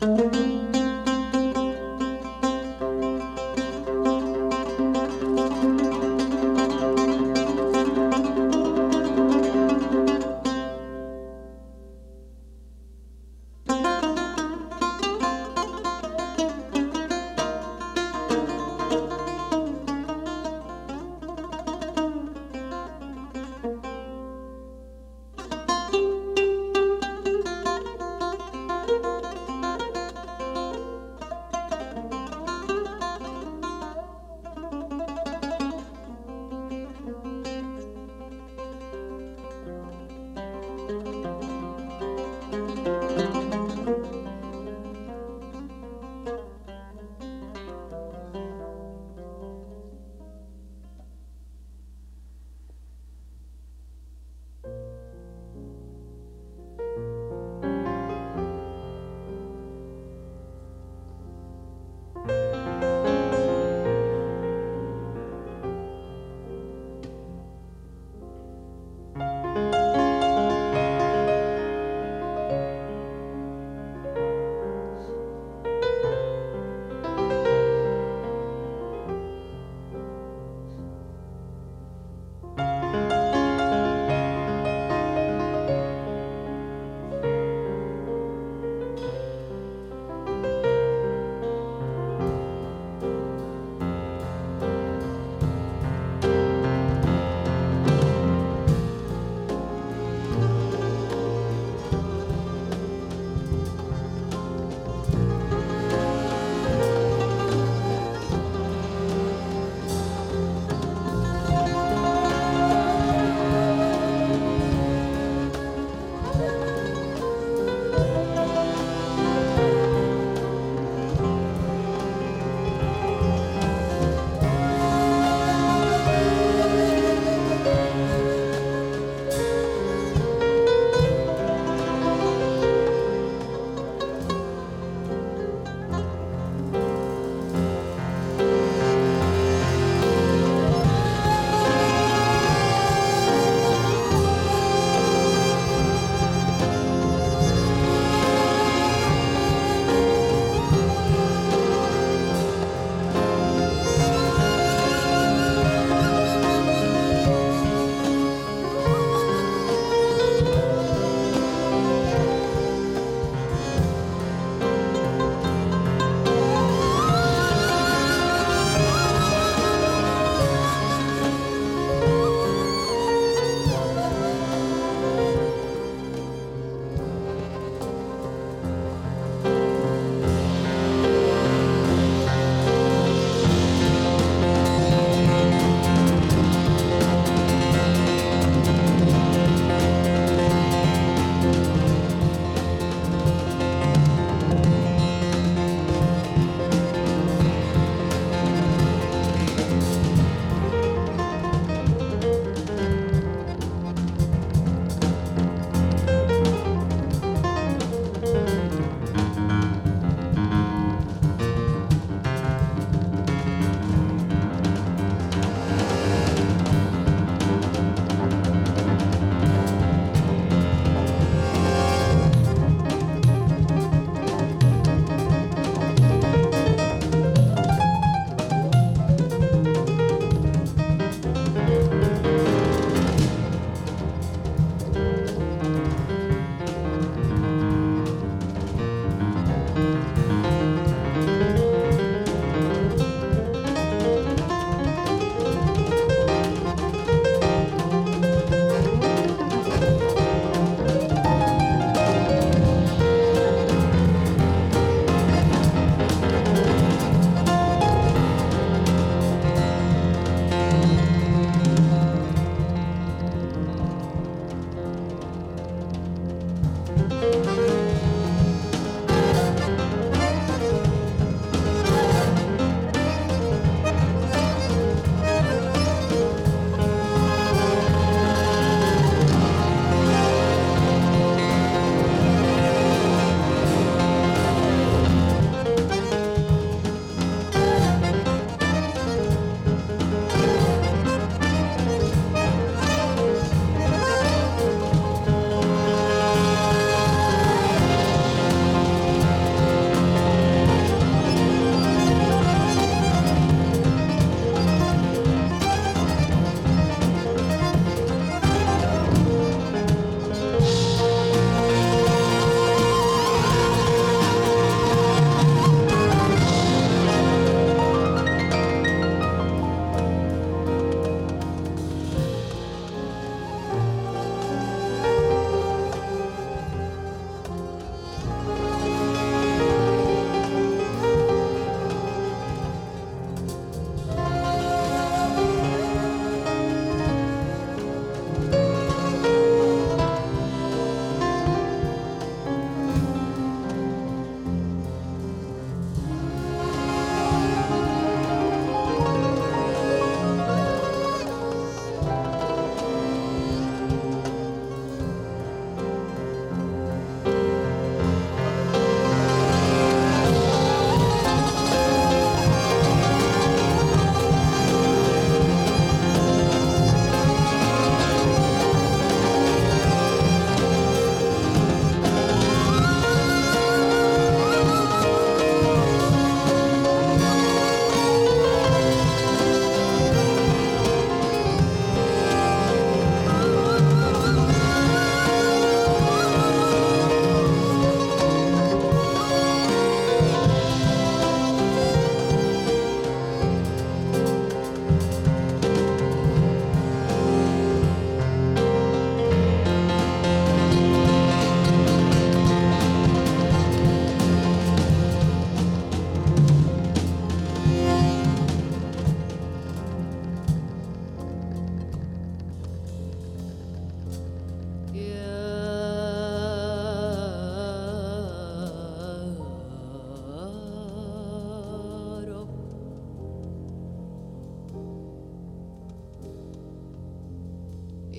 Música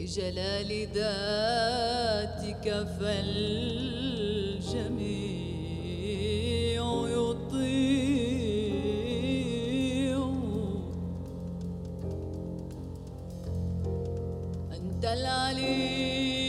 بجلال ذاتك فالجميع يطيع أنت العليم.